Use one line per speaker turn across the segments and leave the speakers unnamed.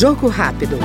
Jogo rápido.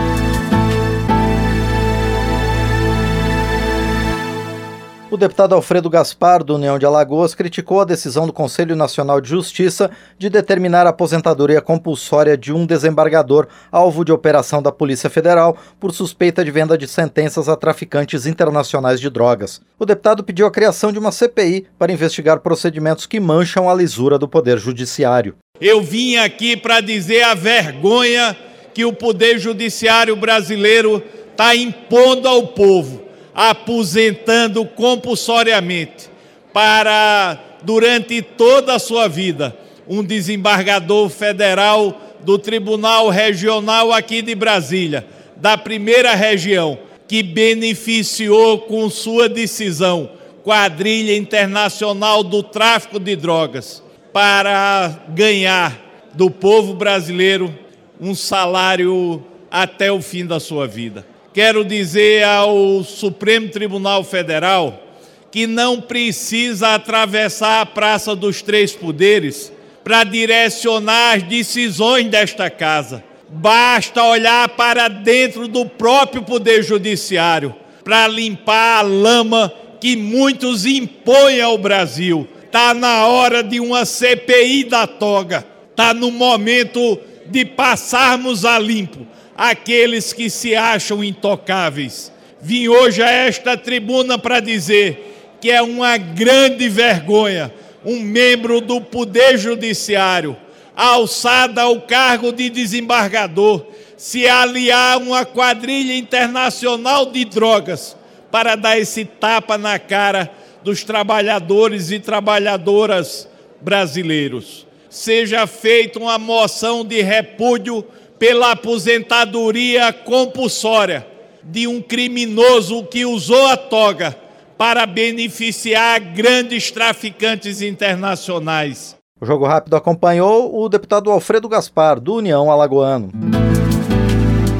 O deputado Alfredo Gaspar, do União de Alagoas, criticou a decisão do Conselho Nacional de Justiça de determinar a aposentadoria compulsória de um desembargador alvo de operação da Polícia Federal por suspeita de venda de sentenças a traficantes internacionais de drogas. O deputado pediu a criação de uma CPI para investigar procedimentos que mancham a lisura do Poder Judiciário.
Eu vim aqui para dizer a vergonha que o Poder Judiciário brasileiro está impondo ao povo aposentando compulsoriamente para, durante toda a sua vida, um desembargador federal do Tribunal Regional aqui de Brasília, da primeira região, que beneficiou com sua decisão quadrilha internacional do tráfico de drogas para ganhar do povo brasileiro um salário até o fim da sua vida quero dizer ao Supremo Tribunal Federal que não precisa atravessar a Praça dos Três Poderes para direcionar as decisões desta casa. Basta olhar para dentro do próprio Poder Judiciário para limpar a lama que muitos impõem ao Brasil. Está na hora de uma CPI da toga. Está no momento de passarmos a limpo aqueles que se acham intocáveis. Vim hoje a esta tribuna para dizer que é uma grande vergonha um membro do Poder Judiciário, alçada ao cargo de desembargador, se aliar a uma quadrilha internacional de drogas para dar esse tapa na cara dos trabalhadores e trabalhadoras brasileiros. Seja feita uma moção de repúdio pela aposentadoria compulsória de um criminoso que usou a toga para beneficiar grandes traficantes internacionais.
O Jogo Rápido acompanhou o deputado Alfredo Gaspar, do União Alagoano.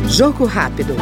Jogo Rápido.